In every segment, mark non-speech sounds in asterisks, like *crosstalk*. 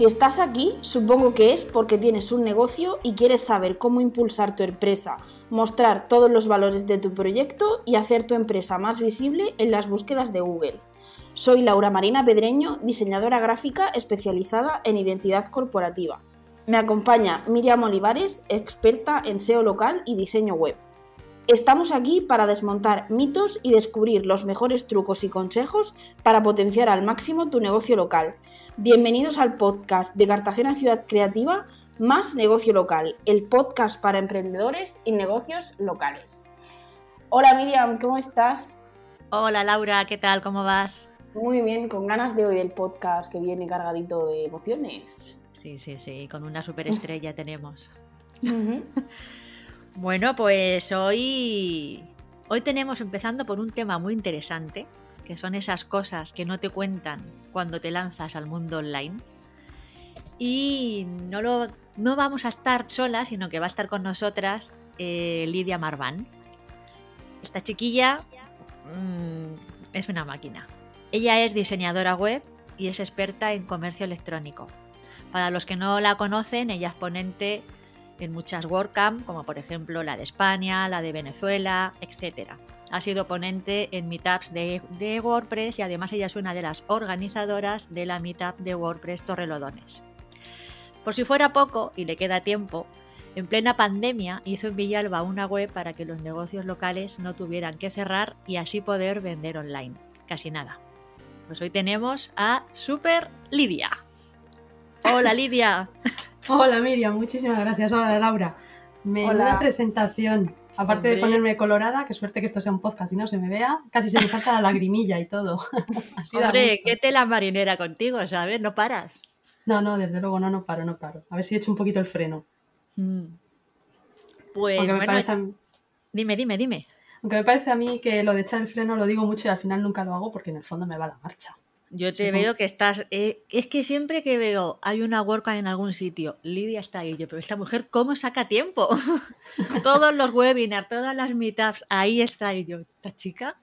Si estás aquí, supongo que es porque tienes un negocio y quieres saber cómo impulsar tu empresa, mostrar todos los valores de tu proyecto y hacer tu empresa más visible en las búsquedas de Google. Soy Laura Marina Pedreño, diseñadora gráfica especializada en identidad corporativa. Me acompaña Miriam Olivares, experta en SEO local y diseño web. Estamos aquí para desmontar mitos y descubrir los mejores trucos y consejos para potenciar al máximo tu negocio local. Bienvenidos al podcast de Cartagena Ciudad Creativa más negocio local, el podcast para emprendedores y negocios locales. Hola Miriam, ¿cómo estás? Hola Laura, ¿qué tal? ¿Cómo vas? Muy bien, con ganas de oír el podcast que viene cargadito de emociones. Sí, sí, sí, con una superestrella tenemos. *laughs* Bueno, pues hoy, hoy tenemos empezando por un tema muy interesante, que son esas cosas que no te cuentan cuando te lanzas al mundo online. Y no, lo, no vamos a estar solas, sino que va a estar con nosotras eh, Lidia Marván. Esta chiquilla mmm, es una máquina. Ella es diseñadora web y es experta en comercio electrónico. Para los que no la conocen, ella es ponente en muchas WordCamp, como por ejemplo la de España, la de Venezuela, etc. Ha sido ponente en meetups de, de, WordPress y además ella es una de las organizadoras de la meetup de WordPress Torrelodones. Por si fuera poco, y le queda tiempo, en plena pandemia hizo en Villalba una web para que los negocios locales no tuvieran que cerrar y así poder vender online. Casi nada. Pues hoy tenemos a Super Lidia. Hola Lidia. *laughs* Hola Miriam, muchísimas gracias. Hola Laura. Menuda presentación. Aparte Hombre. de ponerme colorada, qué suerte que esto sea un podcast y no se me vea, casi se me falta la lagrimilla y todo. *laughs* Así Hombre, qué tela marinera contigo, ¿sabes? No paras. No, no, desde luego no, no paro, no paro. A ver si he hecho un poquito el freno. Mm. Pues Aunque bueno, me parece dime, dime, dime. aunque me parece a mí que lo de echar el freno lo digo mucho y al final nunca lo hago porque en el fondo me va la marcha. Yo te Supongo- veo que estás. eh, es que siempre que veo hay una WordCamp en algún sitio, Lidia está ahí. Yo, pero esta mujer, ¿cómo saca tiempo? *laughs* Todos los webinars, todas las meetups, ahí está. Y yo, esta chica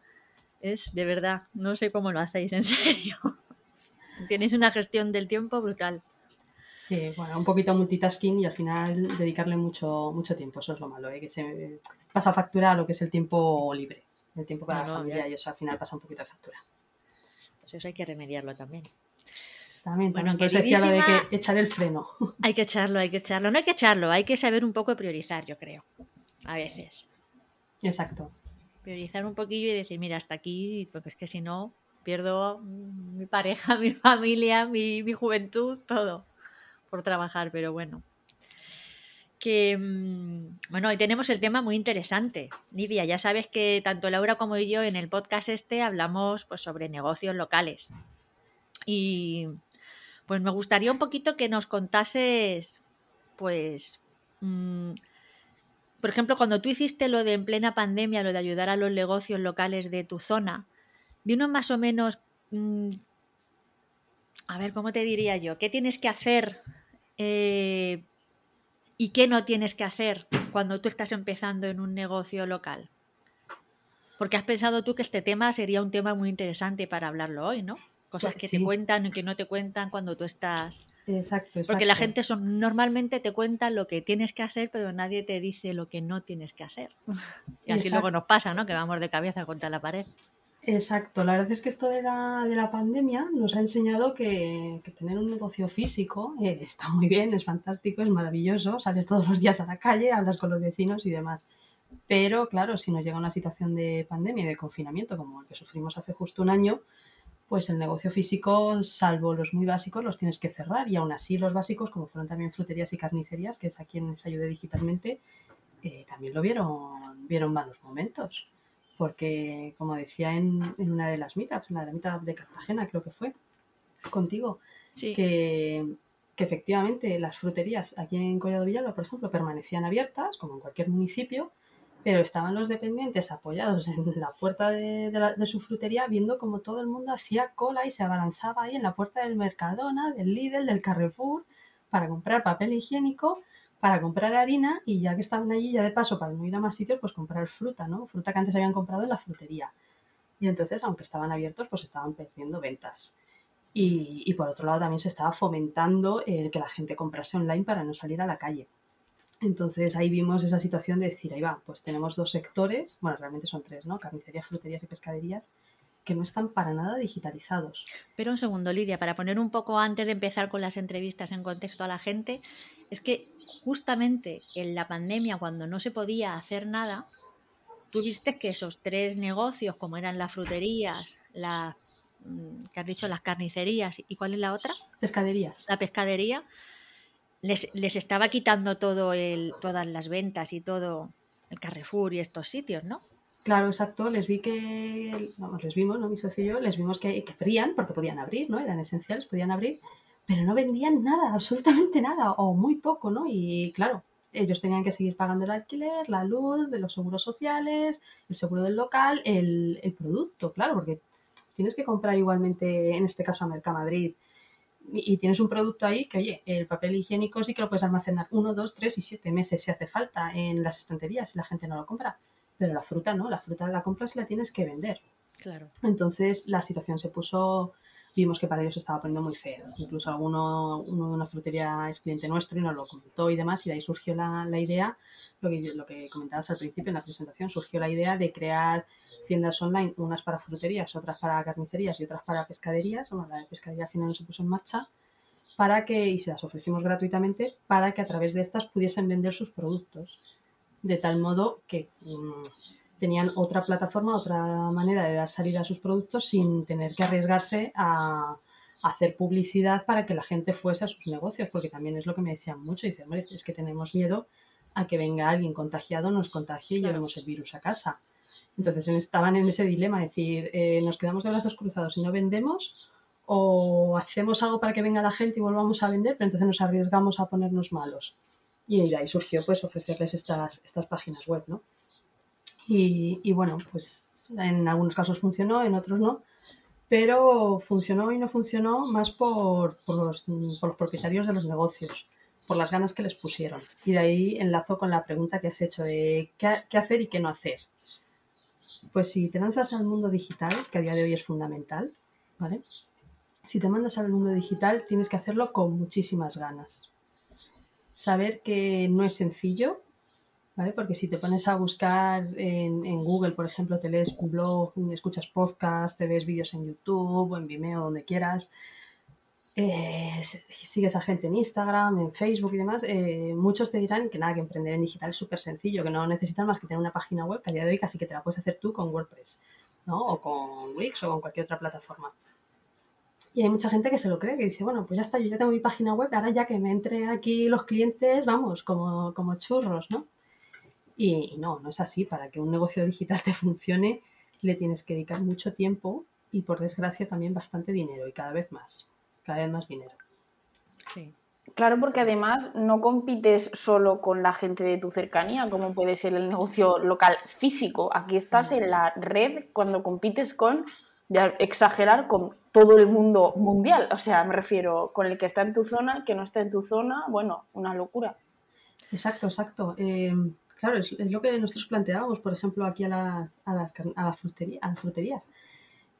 es de verdad, no sé cómo lo hacéis, en serio. *laughs* Tenéis una gestión del tiempo brutal. Sí, bueno, un poquito multitasking y al final dedicarle mucho, mucho tiempo. Eso es lo malo, ¿eh? que se pasa factura a lo que es el tiempo libre. El tiempo para No, la familia ya. y eso al final pasa un poquito de factura. Pues eso hay que remediarlo también. También, Bueno, también. Decía lo de queridísima- que echar el freno. *laughs* Hay que echarlo, hay que echarlo. No hay que echarlo, hay que saber un poco priorizar, yo creo. A veces. Exacto. priorizar un poquillo y decir, mira, hasta aquí, porque es que si no, pierdo mi pareja, *laughs* mi familia, mi, mi juventud, todo por trabajar, pero bueno. Que, mm, bueno, hoy tenemos el tema muy interesante. Lidia, ya sabes que tanto Laura como yo en el podcast este hablamos pues, sobre negocios locales. Y pues me gustaría un poquito que nos contases, pues, mm, por ejemplo, cuando tú hiciste lo de en plena pandemia, lo de ayudar a los negocios locales de tu zona, vino más o menos, mm, a ver, ¿cómo te diría yo? ¿Qué tienes que hacer eh, y qué no tienes que hacer cuando tú estás empezando en un negocio local? Porque has pensado tú que este tema sería un tema muy interesante para hablarlo hoy, ¿no? Cosas Pues que sí. te cuentan y que no te cuentan cuando tú estás Exacto, exacto. porque la gente son, normalmente te cuenta lo que tienes que hacer, pero nadie te dice lo que no tienes que hacer. *laughs* Y así Exacto. luego nos pasa, ¿no? Que vamos de cabeza contra la pared. Exacto, la verdad es que esto de la, de la pandemia nos ha enseñado que, que tener un negocio físico eh, está muy bien, es fantástico, es maravilloso, sales todos los días a la calle, hablas con los vecinos y demás. Pero claro, si nos llega una situación de pandemia y de confinamiento como el que sufrimos hace justo un año, pues el negocio físico, salvo los muy básicos, los tienes que cerrar. Y aún así los básicos, como fueron también fruterías y carnicerías, que es a quienes ayudé digitalmente, eh, también lo vieron, vieron malos momentos. Porque, como decía en, en una de las meetups, en la de meetup de Cartagena creo que fue, contigo, Sí. que, que efectivamente las fruterías aquí en Collado Villalba, por ejemplo, permanecían abiertas, como en cualquier municipio, pero estaban los dependientes apoyados *laughs* en la puerta de, de la- de su frutería viendo como todo el mundo hacía cola y se abalanzaba ahí en la puerta del Mercadona, del Lidl, del Carrefour, para comprar papel higiénico, para comprar harina y ya que estaban allí, ya de paso, para no ir a más sitios, pues comprar fruta, ¿no? Fruta que antes habían comprado en la frutería. Y entonces, aunque estaban abiertos, pues estaban perdiendo ventas. Y, y por otro lado también se estaba fomentando el que la gente comprase online para no salir a la calle. Entonces ahí vimos esa situación de decir, ahí va, pues tenemos dos sectores, bueno, realmente son tres, ¿no? Carnicerías, fruterías y pescaderías, que no están para nada digitalizados. Pero un segundo, Lidia, para poner un poco antes de empezar con las entrevistas en contexto a la gente, es que justamente en la pandemia, cuando no se podía hacer nada, tú viste que esos tres negocios, como eran las fruterías, las mm, que has dicho, las carnicerías, ¿y cuál es la otra? Pescaderías. La pescadería, les, les estaba quitando todo el, todas las ventas y todo el Carrefour y estos sitios, ¿no? Claro, exacto. Les vi que, vamos, les vimos, ¿no? Mi socio y yo, les vimos que, que abrían, porque podían abrir, ¿no? Eran esenciales, podían abrir, pero no vendían nada, *laughs* absolutamente nada, o muy poco, ¿no? Y claro, ellos tenían que seguir pagando el alquiler, la luz, de los seguros sociales, el seguro del local, el, el producto, claro, porque tienes que comprar igualmente, en este caso a Mercamadrid, y, y tienes un producto ahí que, oye, el papel higiénico sí que lo puedes almacenar uno, dos, tres y siete meses si hace falta en las estanterías si la gente no lo compra. Pero la fruta no, la fruta la compras y la tienes que vender. Claro. Entonces la situación se puso, vimos que para ellos estaba poniendo muy feo. Incluso alguno uno de una frutería es cliente nuestro y nos lo comentó y demás, y de ahí surgió la, la idea, lo que, lo que comentabas al principio en la presentación, surgió la idea de crear tiendas online, unas para fruterías, otras para carnicerías y otras para pescaderías. Bueno, la de pescadería al final no se puso en marcha para que, y se las ofrecimos gratuitamente, para que a través de estas pudiesen vender sus productos de tal modo que mm, tenían otra plataforma, otra manera de dar salida a sus productos sin tener que arriesgarse a, hacer publicidad para que la gente fuese a sus negocios, porque también es lo que me decían mucho, dicen, hombre, es que tenemos miedo a que venga alguien contagiado, nos contagie y Claro. llevemos el virus a casa. Entonces en- estaban en ese dilema, es decir, eh, nos quedamos de brazos cruzados y no vendemos, o hacemos algo para que venga la gente y volvamos a vender, pero entonces nos arriesgamos a ponernos malos. Y de ahí surgió pues ofrecerles estas, estas páginas web, ¿no? Y, bueno, pues en algunos casos funcionó, en otros no, pero funcionó y no funcionó más por, por los propietarios de los negocios, por las ganas que les pusieron. Y de ahí enlazo con la pregunta que has hecho de qué, qué hacer y qué no hacer. Pues si te lanzas al mundo digital, que a día de hoy es fundamental, ¿vale? Si te mandas al mundo digital, tienes que hacerlo con muchísimas ganas. Saber que no es sencillo, ¿vale? Porque si te pones a buscar en, Google, por ejemplo, te lees un blog, escuchas podcast, te ves vídeos en YouTube o en Vimeo, donde quieras, eh, sigues a gente en Instagram, en Facebook y demás, eh, muchos te dirán que nada, que emprender en digital es súper sencillo, que no necesitas más que tener una página web, que a día de hoy casi que te la puedes hacer tú con WordPress, ¿no? O con Wix o con cualquier otra plataforma. Y hay mucha gente que se lo cree, que dice, bueno, pues ya está, yo ya tengo mi página web, ahora ya que me entre aquí los clientes, vamos, como, como churros, ¿no? Y, y no, no es así. Para que un negocio digital te funcione, le tienes que dedicar mucho tiempo y, por desgracia, también bastante dinero y cada vez más, cada vez más dinero. Sí. Claro, porque además no compites solo con la gente de tu cercanía, como puede ser el negocio local físico. Aquí estás en la red cuando compites con, voy a exagerar, con todo el mundo mundial. O sea, me refiero con el que está en tu zona, el que no está en tu zona, bueno, una locura. Exacto, exacto. Eh, claro, es, es, lo que nosotros planteábamos, por ejemplo, aquí a las, a las, a las, frutería, a las fruterías,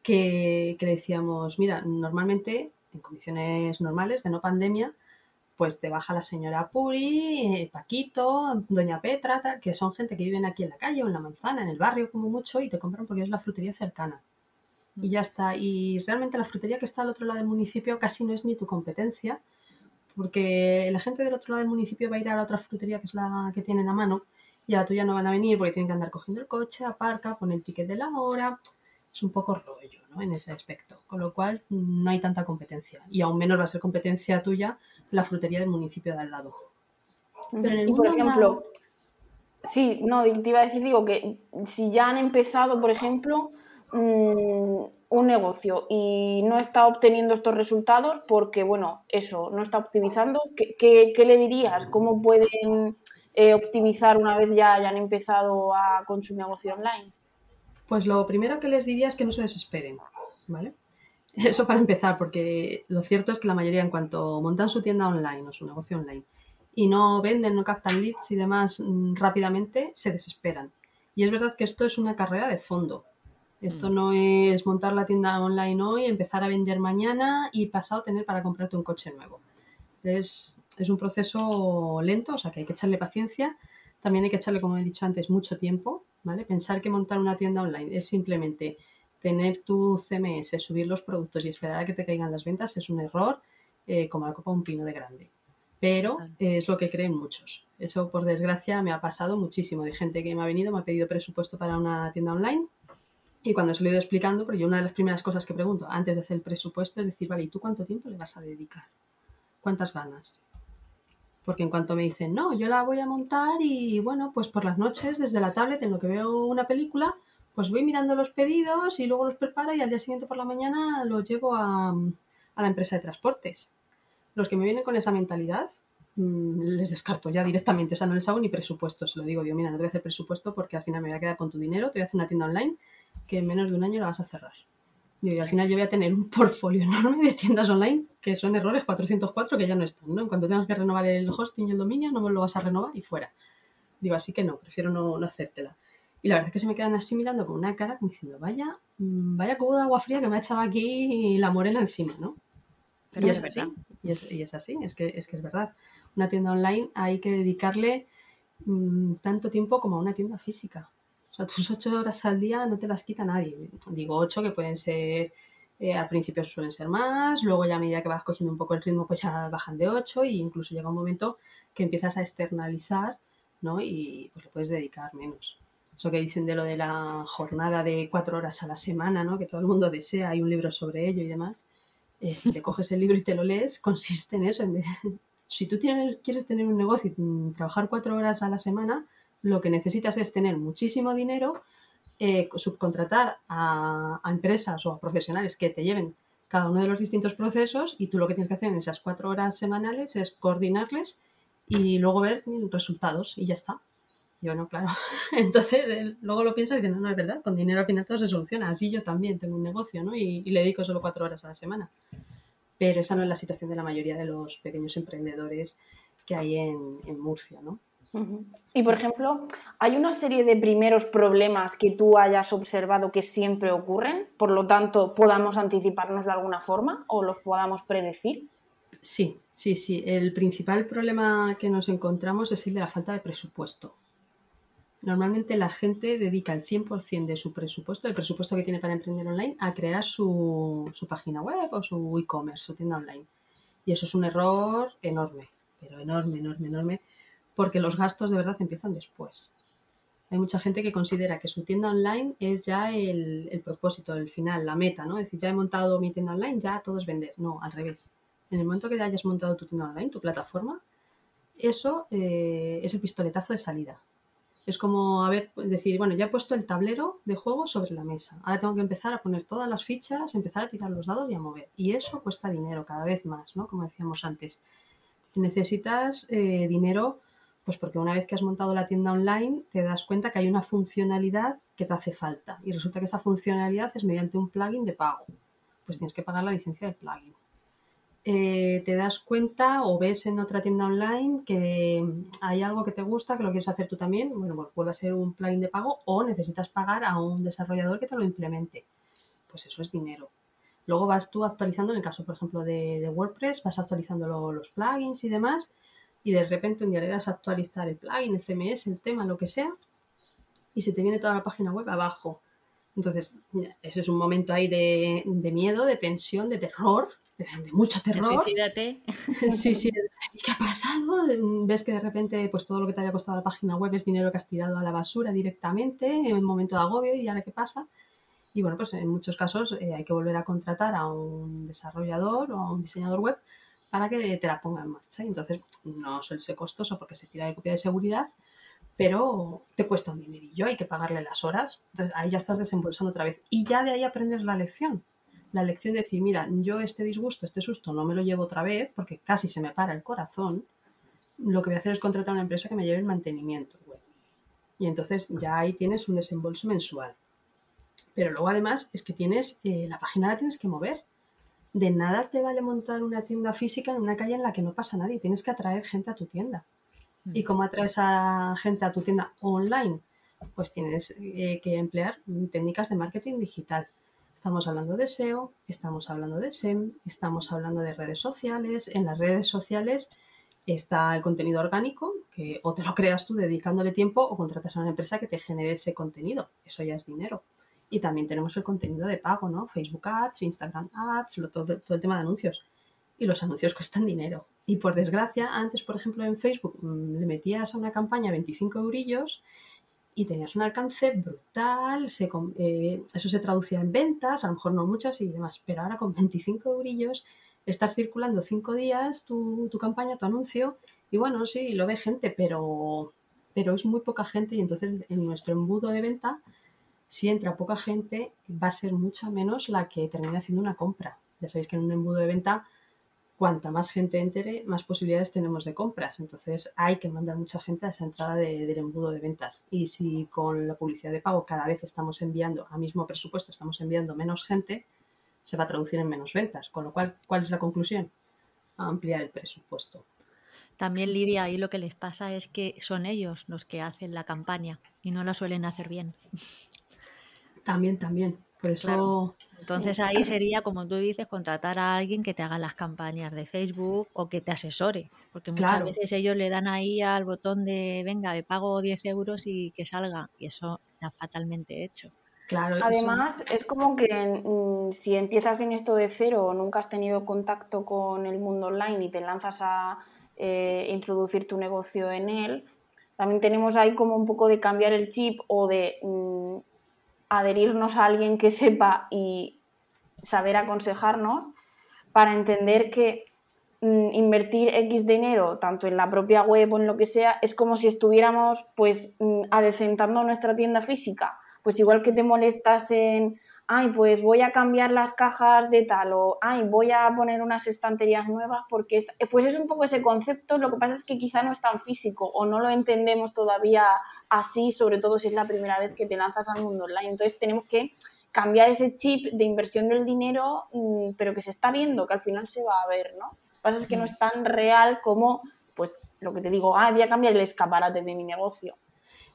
que, que decíamos, mira, normalmente, en condiciones normales, de no pandemia, pues te baja la señora Puri, eh, Paquito, Doña Petra, tal, que son gente que viven aquí en la calle o en la manzana, en el barrio como mucho, y te compran porque es la frutería cercana. Y ya está. Y realmente la frutería que está al otro lado del municipio casi no es ni tu competencia, porque la gente del otro lado del municipio va a ir a la otra frutería que es la que tienen a mano, y a la tuya no van a venir porque tienen que andar cogiendo el coche, aparca, pone el ticket de la hora. es un poco rollo ¿no? en ese aspecto, con lo cual no hay tanta competencia y aún menos va a ser competencia tuya la frutería del municipio de al lado. y por ejemplo, sí, no, te iba a decir, digo que si ya han empezado, por ejemplo, mm, un negocio y no está obteniendo estos resultados porque, bueno, eso, no está optimizando, ¿qué, le dirías? ¿Cómo pueden eh, optimizar una vez ya hayan empezado a, con su negocio online? Pues lo primero que les diría es que no se desesperen, ¿vale? *laughs* Eso para empezar, porque lo cierto es que la mayoría en cuanto montan su tienda online o su negocio online y no venden, no captan leads y demás mm, rápidamente, se desesperan. Y es verdad que esto es una carrera de fondo. Esto mm. no es montar la tienda online hoy, empezar a vender mañana y pasado tener para comprarte un coche nuevo. Es, es un proceso lento, o sea que hay que echarle paciencia. También hay que echarle, como he dicho antes, mucho tiempo, ¿vale? Pensar que montar una tienda online es simplemente tener tu CMS, subir los productos y esperar a que te caigan las ventas es un error eh, como la copa de un pino de grande. Pero es lo que creen muchos. Eso, por desgracia, me ha pasado muchísimo de gente que me ha venido, me ha pedido presupuesto para una tienda online y cuando se lo he ido explicando, porque yo una de las primeras cosas que pregunto antes de hacer el presupuesto es decir, vale, ¿y tú cuánto tiempo le vas a dedicar? ¿Cuántas ganas? Porque en cuanto me dicen, no, yo la voy a montar y bueno, pues por las noches desde la tablet en lo que veo una película, pues voy mirando los pedidos y luego los preparo y al día siguiente por la mañana los llevo a, la empresa de transportes. Los que me vienen con esa mentalidad, mm, les descarto ya directamente, o sea, no les hago ni presupuesto, lo digo, digo, mira, no te voy a hacer presupuesto porque al final me voy a quedar con tu dinero, te voy a hacer una tienda online que en menos de un año la vas a cerrar. Y al final yo voy a tener un *laughs* portfolio enorme de tiendas online que son errores 404 que ya no están, ¿no? En cuanto tengas que renovar el hosting y el dominio, no me lo vas a renovar y fuera. Digo, así que no, prefiero no, no hacértela. Y la verdad es que se me quedan así mirando con una cara como diciendo, vaya, mm, vaya cubo de agua fría que me ha echado aquí la morena encima, ¿no? Pero y es, así, y es, así, es que, es que es verdad. Una tienda online hay que dedicarle mm, tanto tiempo como a una tienda física sea, tus ocho horas al día no te las quita nadie. Digo ocho que pueden ser, eh, al principio suelen ser más, luego ya a medida que vas cogiendo un poco el ritmo pues ya bajan de ocho e incluso llega un momento que empiezas a externalizar, ¿no? Y pues le puedes dedicar menos. Eso que dicen de lo de la jornada de cuatro horas a la semana, ¿no? Que todo el mundo desea, hay un libro sobre ello y demás. Eh, si te coges el libro y te lo lees, consiste en eso, en *laughs* si tú tienes, quieres tener un negocio y trabajar cuatro horas a la semana, lo que necesitas es tener muchísimo dinero, eh, subcontratar a, empresas o a profesionales que te lleven cada uno de los distintos procesos y tú lo que tienes que hacer en esas cuatro horas semanales es coordinarles y luego ver resultados y ya está. Yo no, claro. *laughs* Entonces luego lo piensas y dices, no, no, es verdad, con dinero al final todo se soluciona. Así yo también tengo un negocio, ¿no? Y, le dedico solo cuatro horas a la semana. Pero esa no es la situación de la mayoría de los pequeños emprendedores que hay en Murcia, ¿no? Y por ejemplo, ¿hay una serie de primeros problemas que tú hayas observado que siempre ocurren? Por lo tanto, podamos anticiparnos de alguna forma o los podamos predecir. Sí, sí, sí. El principal problema que nos encontramos es el de la falta de presupuesto. Normalmente la gente dedica el 100% de su presupuesto, el presupuesto que tiene para emprender online, a crear su, su página web o su e-commerce, su tienda online. Y eso es un error enorme, pero enorme, enorme, enorme porque los gastos de verdad empiezan después. Hay mucha gente que considera que su tienda online es ya el, propósito, el final, la meta, ¿no? Es decir, ya he montado mi tienda online, ya todo es vender. No, al revés. En el momento que hayas montado tu tienda online, tu plataforma, eso eh, es el pistoletazo de salida. Es como a ver, decir, bueno, ya he puesto el tablero de juego sobre la mesa. Ahora tengo que empezar a poner todas las fichas, empezar a tirar los dados y a mover. Y eso cuesta dinero cada vez más, ¿no? Como decíamos antes. Necesitas eh, dinero pues porque una vez que has montado la tienda online te das cuenta que hay una funcionalidad que te hace falta y resulta que esa funcionalidad es mediante un plugin de pago. Pues tienes que pagar la licencia del plugin. Eh, te das cuenta o ves en otra tienda online que hay algo que te gusta, que lo quieres hacer tú también, bueno, pues puede ser un plugin de pago o necesitas pagar a un desarrollador que te lo implemente. Pues eso es dinero. Luego vas tú actualizando, en el caso, por ejemplo, de, WordPress, vas actualizando los plugins y demás y de repente un día le das a actualizar el plugin, el CMS, el tema, lo que sea, y se te viene toda la página web abajo. Entonces, ese es un momento ahí de, miedo, de tensión, de terror, de, mucho terror. Suicídate. *laughs* Sí, sí. ¿Qué ha pasado? Ves que de repente pues todo lo que te haya costado la página web es dinero que has tirado a la basura directamente en un momento de agobio y ahora qué pasa. Y bueno, pues en muchos casos eh, hay que volver a contratar a un desarrollador o a un diseñador web para que te la ponga en marcha. Y entonces no suele ser costoso porque se tira de copia de seguridad, pero te cuesta un dinerillo, hay que pagarle las horas. Entonces ahí ya estás desembolsando otra vez. Y ya de ahí aprendes la lección. La lección de decir, mira, yo este disgusto, este susto no me lo llevo otra vez porque casi se me para el corazón. Lo que voy a hacer es contratar a una empresa que me lleve el mantenimiento. Y entonces ya ahí tienes un desembolso mensual. Pero luego además es que tienes, eh, la página la tienes que mover. De nada te vale montar una tienda física en una calle en la que no pasa nadie. Tienes que atraer gente a tu tienda. ¿Y cómo atraes a gente a tu tienda online? Pues tienes eh, que emplear técnicas de marketing digital. Estamos hablando de SEO, estamos hablando de SEM, estamos hablando de redes sociales. En las redes sociales está el contenido orgánico, que o te lo creas tú dedicándole tiempo o contratas a una empresa que te genere ese contenido. Eso ya es dinero. Y también tenemos el contenido de pago, ¿no? Facebook Ads, Instagram Ads, todo, el tema de anuncios. Y los anuncios cuestan dinero. Y por desgracia, antes, por ejemplo, en Facebook mm, le metías a una campaña 25 eurillos y tenías un alcance brutal, eh, eso se traducía en ventas, a lo mejor no muchas y demás, pero ahora con 25 eurillos estás circulando 5 días tu, tu, campaña, tu anuncio, y bueno, sí, lo ve gente, pero, pero es muy poca gente y entonces en nuestro embudo de venta si entra poca gente, va a ser mucha menos la que termine haciendo una compra. Ya sabéis que en un embudo de venta, cuanta más gente entre, más posibilidades tenemos de compras. Entonces hay que mandar mucha gente a esa entrada del embudo de ventas. Y si con la publicidad de pago cada vez estamos enviando a mismo presupuesto, estamos enviando menos gente, se va a traducir en menos ventas. Con lo cual, ¿cuál es la conclusión? ampliar el presupuesto. También Lidia, ahí lo que les pasa es que son ellos los que hacen la campaña y no la suelen hacer bien. También, también. Por eso. Entonces ahí sería, como tú dices, contratar a alguien que te haga las campañas de Facebook o que te asesore. Porque muchas veces ellos le dan ahí al botón de venga, le pago 10 euros y que salga. Y eso está fatalmente hecho. Claro, Además, es como que mm, si empiezas en esto de cero o nunca has tenido contacto con el mundo online y te lanzas a eh, introducir tu negocio en él, también tenemos ahí como un poco de cambiar el chip o de mm, adherirnos a alguien que sepa y saber aconsejarnos para entender que mm, invertir X dinero, tanto en la propia web o en lo que sea, es como si estuviéramos pues mm, adecentando nuestra tienda física. Pues igual que te molestas en ay, pues voy a cambiar las cajas de tal o ay, voy a poner unas estanterías nuevas porque eh, pues es un poco ese concepto, lo que pasa es que quizá no es tan físico o no lo entendemos todavía así, sobre todo si es la primera vez que te lanzas al mundo online. Entonces tenemos que cambiar ese chip de inversión del dinero, mm, pero que se está viendo, que al final se va a ver, ¿no? Lo que pasa es que no es tan real como, pues, lo que te digo, ah, voy a cambiar el escaparate de mi negocio.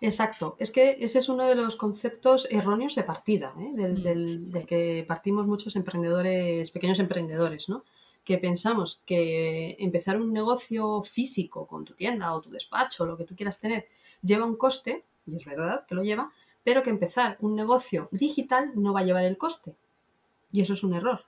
Exacto, es que ese es uno de los conceptos erróneos de partida, ¿eh? del, que partimos muchos emprendedores, pequeños emprendedores, ¿no? Que pensamos que empezar un negocio físico con tu tienda o tu despacho, lo que tú quieras tener, lleva un coste, y es verdad que lo lleva, pero que empezar un negocio digital no va a llevar el coste. Y eso es un error.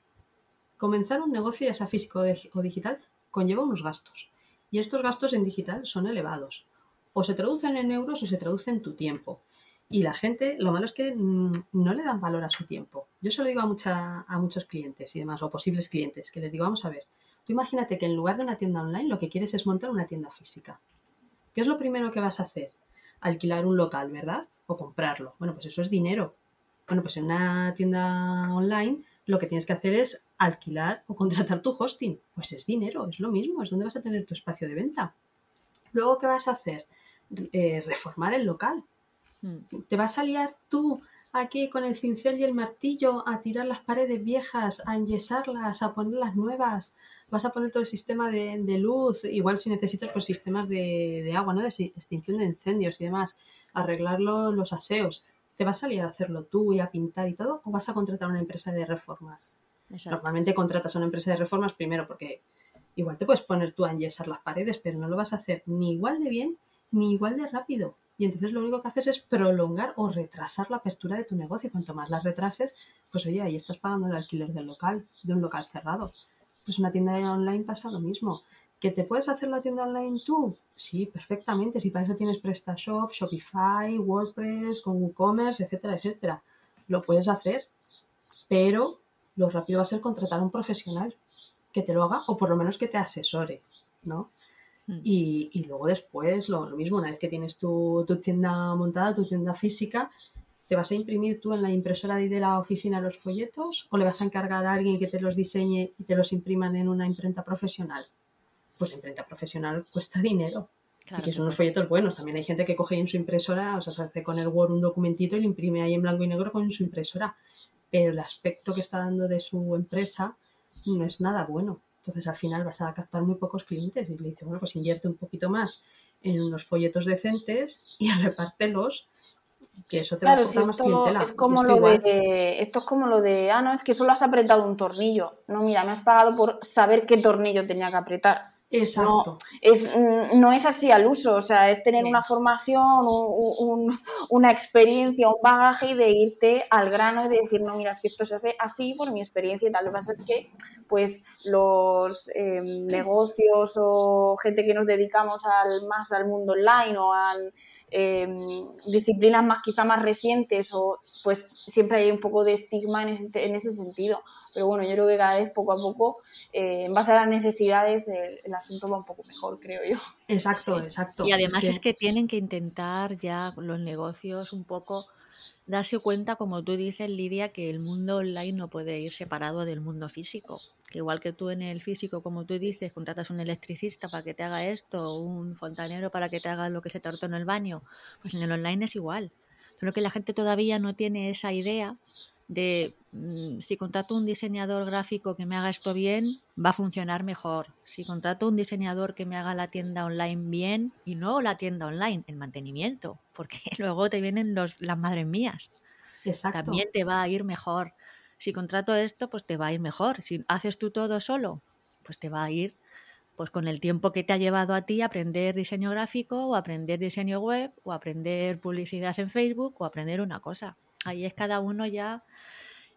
Comenzar un negocio, ya sea físico o digital, conlleva unos gastos. Y estos gastos en digital son elevados o se traducen en euros o se traduce en tu tiempo. Y la gente, lo malo es que mm, no le dan valor a su tiempo. Yo se lo digo a, mucha, a muchos clientes y demás, o posibles clientes, que les digo, vamos a ver, tú imagínate que en lugar de una tienda online lo que quieres es montar una tienda física. ¿Qué es lo primero que vas a hacer? Alquilar un local, ¿verdad? O comprarlo. Bueno, pues eso es dinero. Bueno, pues en una tienda online lo que tienes que hacer es alquilar o contratar tu hosting. Pues es dinero, es lo mismo, es donde vas a tener tu espacio de venta. Luego, ¿qué vas a hacer? Eh, reformar el local. Hmm. ¿Te vas a liar tú aquí con el cincel y el martillo a tirar las paredes viejas, a enyesarlas, a ponerlas nuevas? Vas a poner todo el sistema de, luz, igual si necesitas pues sistemas de, agua, ¿no? De extinción de incendios y demás, arreglarlo los aseos. ¿Te vas a liar a hacerlo tú y a pintar y todo? ¿O vas a contratar a una empresa de reformas? Normalmente contratas a una empresa de reformas primero porque igual te puedes poner tú a enyesar las paredes, pero no lo vas a hacer ni igual de bien ni igual de rápido. Y entonces lo único que haces es prolongar o retrasar la apertura de tu negocio. Cuanto más las retrases, pues oye, ahí estás pagando el alquiler del local, de un local cerrado. Pues una tienda online pasa lo mismo. ¿Que te puedes hacer la tienda online tú? Sí, perfectamente. Si para eso tienes PrestaShop, Shopify, WordPress, con WooCommerce, etcétera, etcétera. Lo puedes hacer. pero lo rápido va a ser contratar a un profesional que te lo haga o por lo menos que te asesore, ¿no? Y, y luego después lo, lo mismo, una vez que tienes tu, tu tienda montada, tu tienda física, ¿te vas a imprimir tú en la impresora de la oficina los folletos o le vas a encargar a alguien que te los diseñe y te los impriman en una imprenta profesional? Pues la imprenta profesional cuesta dinero. Claro sí que son unos folletos buenos. También hay gente que coge en su impresora, o sea, se hace con el Word un documentito y lo imprime ahí en blanco y negro con su impresora. Pero el aspecto que está dando de su empresa no es nada bueno. Entonces al final vas a captar muy pocos clientes y le dice, bueno, pues invierte un poquito más en unos folletos decentes y repártelos, que eso te va a Claro, si más esto clientela. es como esto lo igual. de, esto es como lo de, ah, no, es que solo has apretado un tornillo. No, mira, me has pagado por saber qué tornillo tenía que apretar. Exacto. Es, mm, no es así al uso, o sea, es tener una formación, un- un- una experiencia, un bagaje y de irte al grano y de decir, no, mira, es que esto se hace así por mi experiencia y tal. Lo que pasa es que, pues, los eh, negocios o gente que nos dedicamos al, más al mundo online o a eh, disciplinas más quizá más recientes o pues siempre hay un poco de estigma en ese, en ese sentido. Pero bueno, yo creo que cada vez poco a poco, eh, en base a las necesidades, el, el asunto va un poco mejor, creo yo. Exacto, Sí. exacto. Y además es que tienen que intentar ya los negocios un poco darse cuenta, como tú dices, Lidia, que el mundo online no puede ir separado del mundo físico. Que igual que tú en el físico, como tú dices, contratas un electricista para que te haga esto, un fontanero para que te haga lo que se te hartó en el baño, pues en el online es igual. Creo que la gente todavía no tiene esa idea de mm, si contrato un diseñador gráfico que me haga esto bien, va a funcionar mejor. Si contrato un diseñador que me haga la tienda online bien, y no la tienda online, el mantenimiento, porque *laughs* luego te vienen los, las madres mías. Exacto. También te va a ir mejor. Si contrato esto, pues te va a ir mejor. Si haces tú todo solo, pues te va a ir pues con el tiempo que te ha llevado a ti aprender diseño gráfico o aprender diseño web o aprender publicidad en Facebook o aprender una cosa. Ahí es cada uno ya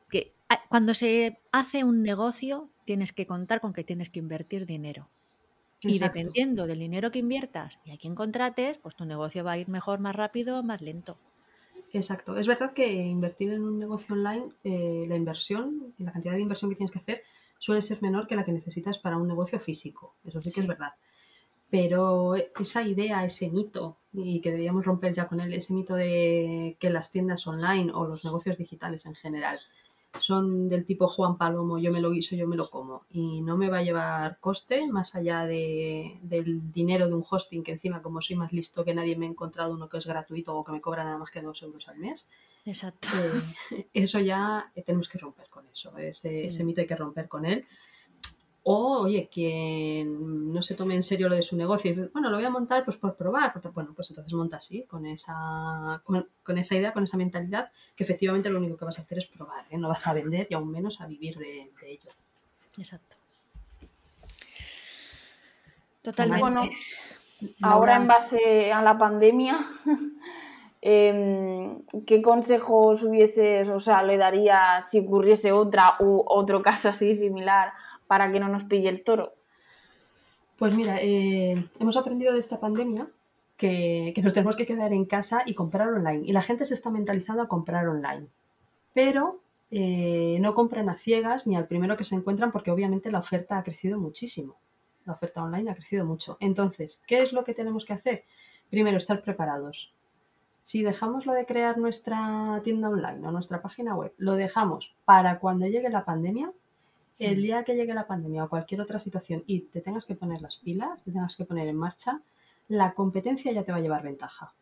que ah, cuando se hace un negocio tienes que contar con que tienes que invertir dinero. Y dependiendo del dinero que inviertas y a quién contrates, pues tu negocio va a ir mejor, más rápido, más lento. Exacto. Es verdad que invertir en un negocio online, eh, la inversión, la cantidad de inversión que tienes que hacer suele ser menor que la que necesitas para un negocio físico. Eso sí que Sí. es verdad. Pero esa idea, ese mito, y que deberíamos romper ya con él, ese mito de que las tiendas online o los negocios digitales en general son del tipo Juan Palomo, yo me lo guiso, yo me lo como, y no me va a llevar coste más allá de- del dinero de un hosting, que encima como soy más listo que nadie me he encontrado uno que es gratuito o que me cobra nada más que dos euros al mes. Exacto. Eh, eso ya tenemos que romper con eso, ese, ese mito hay que romper con él. O, oye, quien no se tome en serio lo de su negocio y dice, bueno, lo voy a montar pues por probar, bueno, pues entonces monta así, con esa, con, con esa idea, con esa mentalidad, que efectivamente lo único que vas a hacer es probar, ¿eh? no vas a vender y aún menos a vivir de, de ello. Exacto. Totalmente. Bueno, Ahora, en base a la pandemia, *laughs* em, ¿qué consejos hubieses, o sea, le darías si ocurriese otra u otro caso así similar para que no nos pille el toro? Pues mira, eh, hemos aprendido de esta pandemia que, nos tenemos que quedar en casa y comprar online. Y la gente se está mentalizando a comprar online. Pero eh, no compran a ciegas ni al primero que se encuentran porque obviamente la oferta ha crecido muchísimo. La oferta online ha crecido mucho. Entonces, ¿qué es lo que tenemos que hacer? Primero, estar preparados. Si dejamos lo de crear nuestra tienda online o nuestra página web, lo dejamos para cuando llegue la pandemia, el día que llegue la pandemia o cualquier otra situación y te tengas que poner las pilas, te tengas que poner en marcha, la competencia ya te va a llevar ventaja.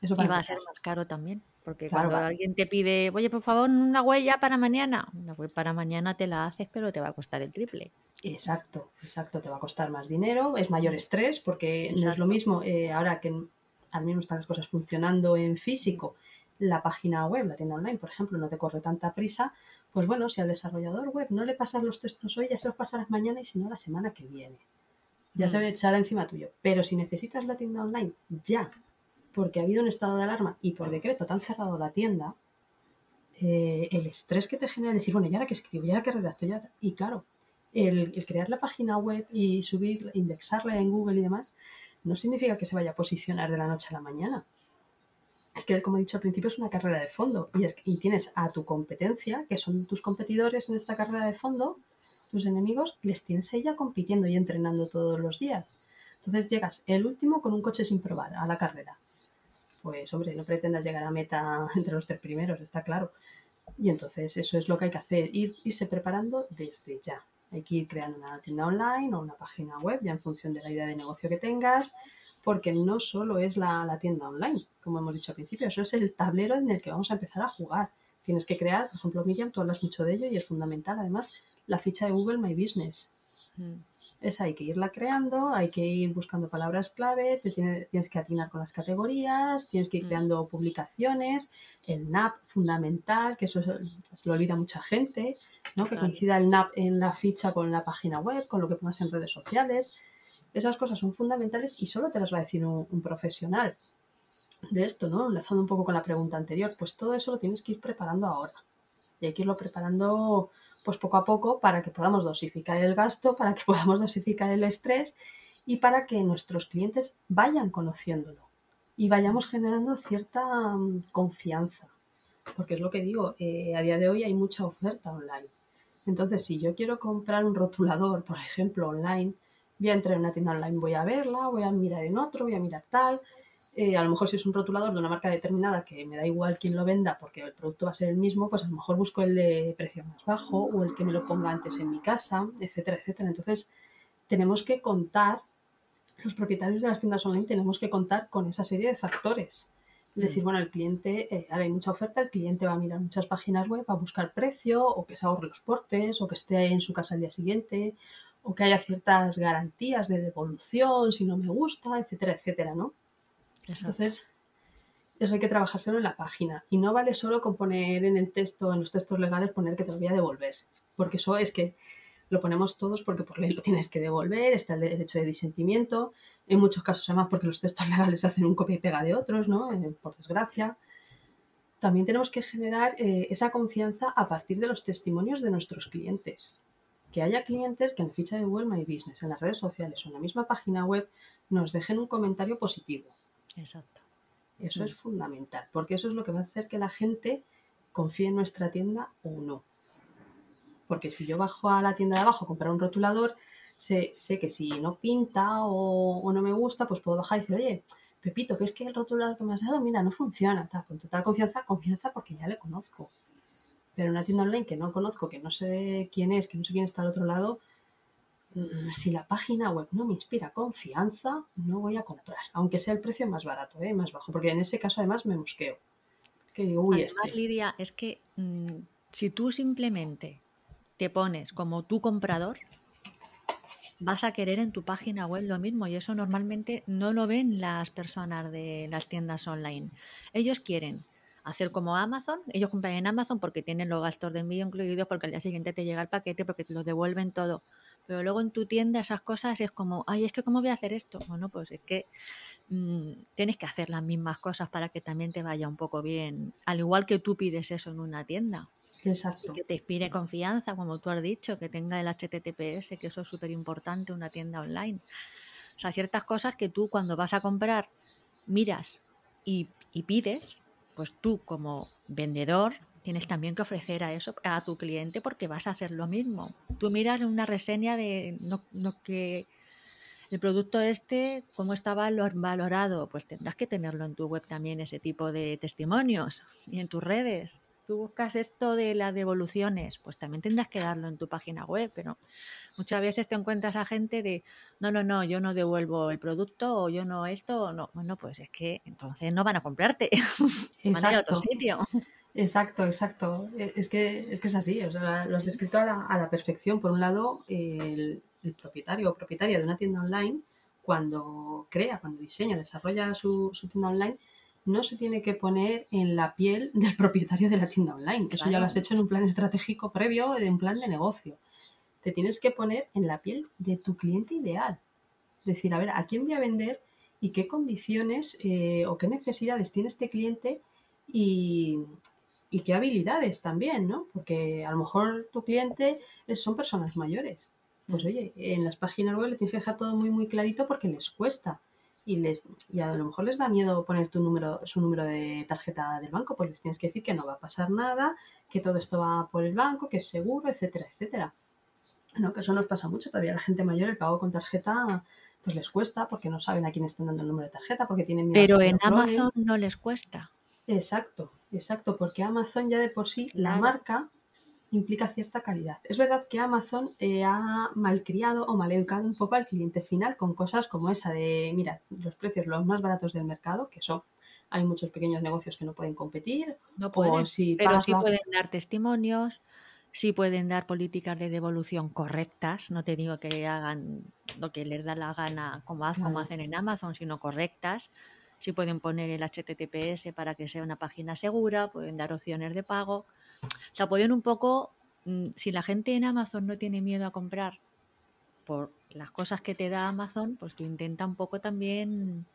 Eso Y va a ser más caro también, porque Claro, cuando va. alguien te pide, oye, por favor, una ya para mañana, una web para mañana te la haces, pero te va a costar el triple. Exacto, exacto, te va a costar más dinero, es mayor estrés porque no es lo mismo eh, ahora que al menos están las cosas funcionando en físico, la página web, la tienda online, por ejemplo, no te corre tanta prisa, pues bueno, si al desarrollador web no le pasas los textos hoy, ya se los pasarás mañana y si no la semana que viene. Ya se Mm. echará encima tuyo. Pero si necesitas la tienda online ya, porque ha habido un estado de alarma y por decreto te han cerrado la tienda, eh, el estrés que te genera decir, bueno, ¿y ahora qué escribo? ¿Y ahora qué redacto? ¿Y, ahora-?". y claro, el, el crear la página web y subir, indexarla en Google y demás, no significa que se vaya a posicionar de la noche a la mañana. Es que, como he dicho al principio, es una carrera de fondo y, es- tienes a tu competencia, que son tus competidores en esta carrera de fondo, tus enemigos, les tienes ya compitiendo y entrenando todos los días. Entonces llegas el último con un coche sin probar a la carrera. Pues hombre, no pretendas llegar a meta *laughs* entre los tres primeros, está claro. Y entonces eso es lo que hay que hacer, ir, irse preparando desde ya. Hay que ir creando una tienda online o una página web, ya en función de la idea de negocio que tengas, porque no solo es la, la tienda online, como hemos dicho al principio, eso es el tablero en el que vamos a empezar a jugar. Tienes que crear, por ejemplo, Miriam, tú hablas mucho de ello y es fundamental, además, la ficha de Google My Business. Mm. Esa hay que irla creando, hay que ir buscando palabras clave, te tiene- tienes que atinar con las categorías, tienes que ir Mm. creando publicaciones, el NAP fundamental, que eso es- lo olvida mucha gente, ¿no? que coincida el NAP en la ficha con la página web, con lo que pongas en redes sociales. Esas cosas son fundamentales y solo te las va a decir un, un profesional de esto, ¿no? Enlazando un poco con la pregunta anterior, pues todo eso lo tienes que ir preparando ahora. Y hay que irlo preparando pues poco a poco para que podamos dosificar el gasto, para que *laughs* podamos dosificar el estrés y para que nuestros clientes vayan conociéndolo y vayamos generando cierta mm, confianza. Porque es lo que digo, eh, a día de hoy hay mucha oferta online. Entonces, si yo quiero comprar un rotulador, por ejemplo, online, voy a entrar en una tienda online, voy a verla, voy a mirar en otro, voy a mirar tal. Eh, a lo mejor si es un rotulador de una marca determinada que me da igual quién lo venda porque el producto va a ser el mismo, pues a lo mejor busco el de precio más bajo o el que me lo ponga antes en mi casa, etcétera, etcétera. Entonces, tenemos que contar, los propietarios de las tiendas online tenemos que contar con esa serie de factores. Es decir, Mm. bueno, el cliente, eh, ahora hay mucha oferta, el cliente va a mirar muchas páginas web, va a buscar precio, o que se ahorre los portes, o que esté en su casa al día siguiente, o que haya ciertas garantías de devolución si no me gusta, etcétera, etcétera, ¿no? Exacto. Entonces, eso hay que trabajárselo en la página. Y no vale solo con poner en el texto, en los textos legales, poner que te lo voy a devolver. Porque eso es que lo ponemos todos porque por ley lo tienes que devolver, está el derecho de disentimiento. En muchos casos, además, porque los textos legales hacen un copia y pega de otros, ¿no? Eh, por desgracia. También tenemos que generar eh, esa confianza a partir de los testimonios de nuestros clientes. Que haya clientes que en la ficha de Google My Business, en las redes sociales o en la misma página web, nos dejen un comentario positivo. Exacto. Eso Mm. es fundamental, porque eso es lo que va a hacer que la gente confíe en nuestra tienda o no. Porque si yo bajo a la tienda de abajo a comprar un rotulador, sé, sé que si no pinta o, o no me gusta, pues puedo bajar y decir, oye, Pepito, que es que el rotulador que me has dado, mira, no funciona. Tal, con total confianza, confianza porque ya le conozco. Pero en una tienda online que no conozco, que no sé quién es, que no sé quién está al otro lado, mm, si la página web no me inspira confianza, no voy a comprar. Aunque sea el precio más barato, ¿eh? más bajo. Porque en ese caso además me mosqueo. Que digo, uy, Además, este. Lidia, es que mm, si tú simplemente te pones como tu comprador, vas a querer en tu página web lo mismo y eso normalmente no lo ven las personas de las tiendas online. Ellos quieren hacer como Amazon, ellos compran en Amazon porque tienen los gastos de envío incluidos, porque al día siguiente te llega el paquete, porque te lo devuelven todo. Pero luego en tu tienda esas cosas es como, ay, es que ¿cómo voy a hacer esto? Bueno, pues es que mm, tienes que hacer las mismas cosas para que también te vaya un poco bien, al igual que tú pides eso en una tienda, Exacto. que te inspire confianza, como tú has dicho, que tenga el HTTPS, que eso es súper importante, una tienda online. O sea, ciertas cosas que tú cuando vas a comprar miras y, y pides, pues tú como vendedor tienes también que ofrecer a eso a tu cliente porque vas a hacer lo mismo. Tú miras una reseña de no, no que el producto este, cómo está valor- valorado, pues tendrás que tenerlo en tu web también, ese tipo de testimonios y en tus redes. Tú buscas esto de las devoluciones, pues también tendrás que darlo en tu página web, pero muchas veces te encuentras a gente de, no, no, no, yo no devuelvo el producto o yo no esto o no. Bueno, pues es que entonces no van a comprarte, *laughs* van a ir a otro Exacto. sitio. Exacto, exacto. E- Es que es, que es así, o sea, lo has descrito a la, a la perfección. Por un lado, el, el propietario o propietaria de una tienda online, cuando crea, cuando diseña, desarrolla su, su tienda online, no se tiene que poner en la piel *laughs* del propietario de la tienda online. Eso ya lo has hecho en un plan estratégico previo, de un plan de negocio. Te tienes que poner en la piel de tu cliente ideal. Decir, a ver, ¿a quién voy a vender y qué condiciones eh, o qué necesidades tiene este cliente y, y qué habilidades también, ¿no? Porque a lo mejor tu cliente son personas mayores. Pues Mm. oye, en las páginas web le tienes que dejar todo muy, muy clarito porque les cuesta. y, les, y a lo mejor les da miedo poner tu número, su número de tarjeta del banco, pues les tienes que decir que no va a pasar nada, que todo esto va por el banco, que es seguro, etcétera, etcétera. No, que eso nos pasa mucho. Todavía la gente mayor, el pago con tarjeta, pues les cuesta porque no saben a quién están dando el número de tarjeta, porque tienen miedo. Pero en Amazon no les cuesta. Exacto, exacto, porque Amazon ya de por sí, la marca implica cierta calidad. Es verdad que Amazon eh, ha malcriado o maleducado un poco al cliente final con cosas como esa de, mira, los precios los más baratos del mercado, que son, hay muchos pequeños negocios que no pueden competir. No pueden, pero sí pueden dar testimonios, sí pueden dar políticas de devolución correctas. No te digo que hagan lo que les da la gana como, como hacen en Amazon, sino correctas. Sí pueden poner el HTTPS para que sea una página segura, pueden dar opciones de pago. O sea, pueden un poco, mm, si la gente en Amazon no tiene miedo a comprar por las cosas que te da Amazon, pues tú intenta un poco también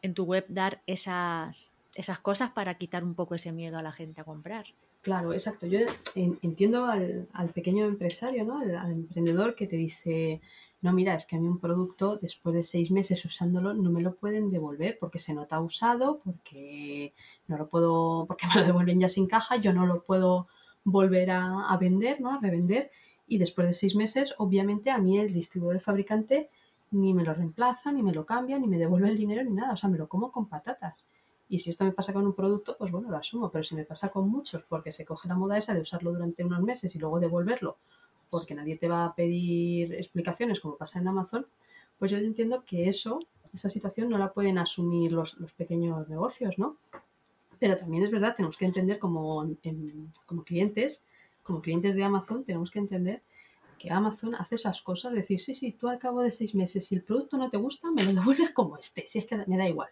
en tu web dar esas, esas cosas para quitar un poco ese miedo a la gente a comprar. Claro, exacto. Yo entiendo al, pequeño empresario, ¿no? al, emprendedor que te dice, no, mira, es que a mí un producto después de seis meses usándolo no me lo pueden devolver porque se nota usado, porque no lo puedo, porque *laughs* me lo devuelven ya sin caja, yo no lo puedo volver a, vender, ¿no? A revender. Y después de seis meses, obviamente, a mí el distribuidor fabricante ni me lo reemplaza, ni me lo cambia, ni me devuelve el dinero, ni nada. O sea, me lo como con patatas. Y si esto me pasa con un producto, pues bueno, lo asumo. Pero si me pasa con muchos, porque se coge la moda esa de usarlo durante unos meses y luego devolverlo porque nadie te va a pedir explicaciones como pasa en Amazon, pues yo entiendo que eso, esa situación no la pueden asumir los, pequeños negocios, ¿no? Pero también es verdad, tenemos que entender como, como clientes, como clientes de Amazon, tenemos que entender que Amazon hace esas cosas, decir, sí, sí, tú al cabo de seis meses, si el producto no te gusta, me lo devuelves como esté, si es que me da igual.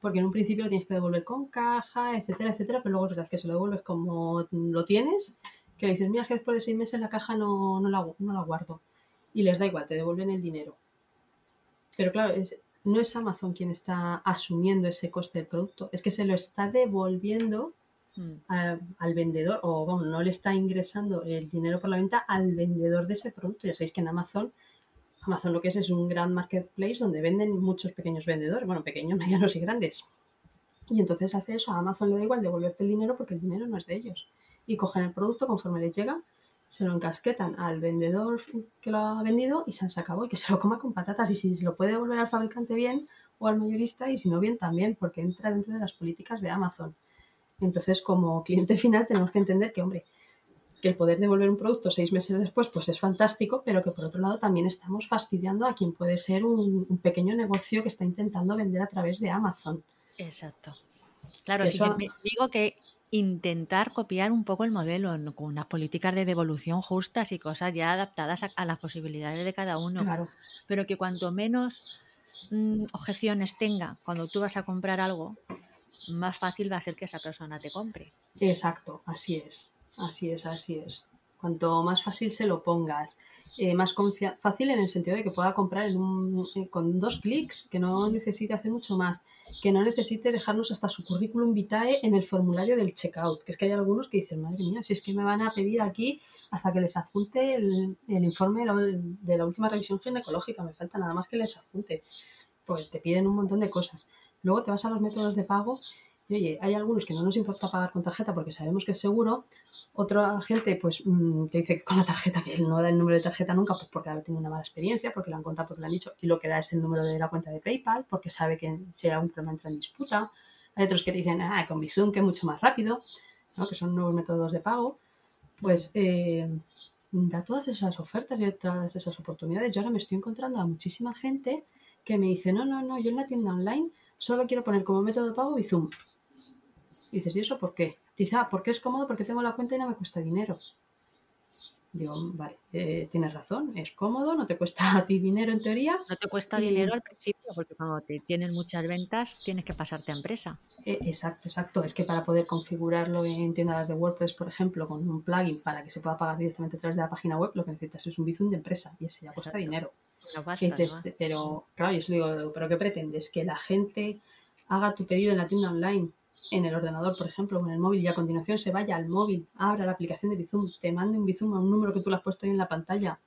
Porque en un principio lo tienes que devolver con caja, etcétera, etcétera, pero luego es verdad que se lo devuelves como lo tienes que dices, mira, que después de seis meses la caja no, no, la, no la guardo. Y les da igual, te devuelven el dinero. Pero claro, es, no es Amazon quien está asumiendo ese coste del producto, es que se lo está devolviendo mm. al vendedor, o bueno, no le está ingresando el dinero por la venta al vendedor de ese producto. Ya sabéis que en Amazon, Amazon lo que es es un gran marketplace donde venden muchos pequeños vendedores, bueno, pequeños, *laughs* medianos y grandes. Y entonces hace eso, a Amazon le da igual devolverte el dinero porque el dinero no es de ellos y cogen el producto conforme les llega, se lo encasquetan al vendedor que lo ha vendido y se han sacado y que se lo coma con patatas y si se lo puede devolver al fabricante bien o al mayorista y si no bien también porque entra dentro de las políticas de Amazon. Entonces como cliente final tenemos que entender que, hombre, que el poder devolver un producto seis meses después pues es fantástico, pero que por otro lado también estamos fastidiando a quien puede ser un, pequeño negocio que está intentando vender a través de Amazon. Exacto. Claro, si digo que intentar copiar un poco el modelo con unas políticas de devolución justas y cosas ya adaptadas a, las posibilidades de cada uno. Pero que cuanto menos mm, objeciones tenga cuando tú vas a comprar algo, más fácil va a ser que esa persona te compre. Exacto, así es, así es, así es. Cuanto más fácil se lo pongas, eh, más fácil en el sentido de que pueda comprar en un, eh, con dos clics, que no necesite hacer mucho más que no necesite dejarnos hasta su currículum vitae en el formulario del checkout, que es que hay algunos que dicen, madre mía, si es que me van a pedir aquí hasta que les adjunte el, informe de la última revisión ginecológica, me falta nada más que les adjunte. Pues te piden un montón de cosas. Luego te vas a los métodos de pago y oye, hay algunos que no nos importa pagar con tarjeta porque sabemos que es seguro. Otra gente, pues, mm, te dice que con la tarjeta, que él no da el número de tarjeta nunca, pues porque ha tenido una mala experiencia, porque lo han contado, porque lo han dicho, y lo que da es el número de la cuenta de PayPal, porque sabe que si algún problema entra en disputa. Hay otros que te dicen, ah, con Bizum, que es mucho más rápido, ¿no? que son nuevos métodos de pago. Pues eh, da todas esas ofertas y todas esas oportunidades. Yo ahora me estoy encontrando a muchísima gente que me dice, no, no, no, yo en la tienda online solo quiero poner como método de pago Bizum. Dices, ¿y eso por qué? Dice, ah, porque es cómodo, porque tengo la cuenta y no me cuesta dinero. Digo, vale, eh, tienes razón, es cómodo, no te cuesta *laughs* a ti dinero en teoría. No te cuesta dinero al principio, porque cuando te tienes muchas ventas tienes que pasarte a empresa. Eh, exacto, exacto. Es que para poder configurarlo en tiendas de WordPress, por ejemplo, con un plugin para que se pueda pagar directamente a través de la página web, lo que necesitas es un Bizum de empresa y ese ya cuesta dinero. Pero, claro, yo digo, ¿pero qué pretendes? Que la gente haga tu pedido en la tienda online en el ordenador, por ejemplo, o en el móvil, y a continuación se vaya al móvil, abra la aplicación de Bizum, te mande un Bizum a un número que tú le has puesto ahí en la pantalla.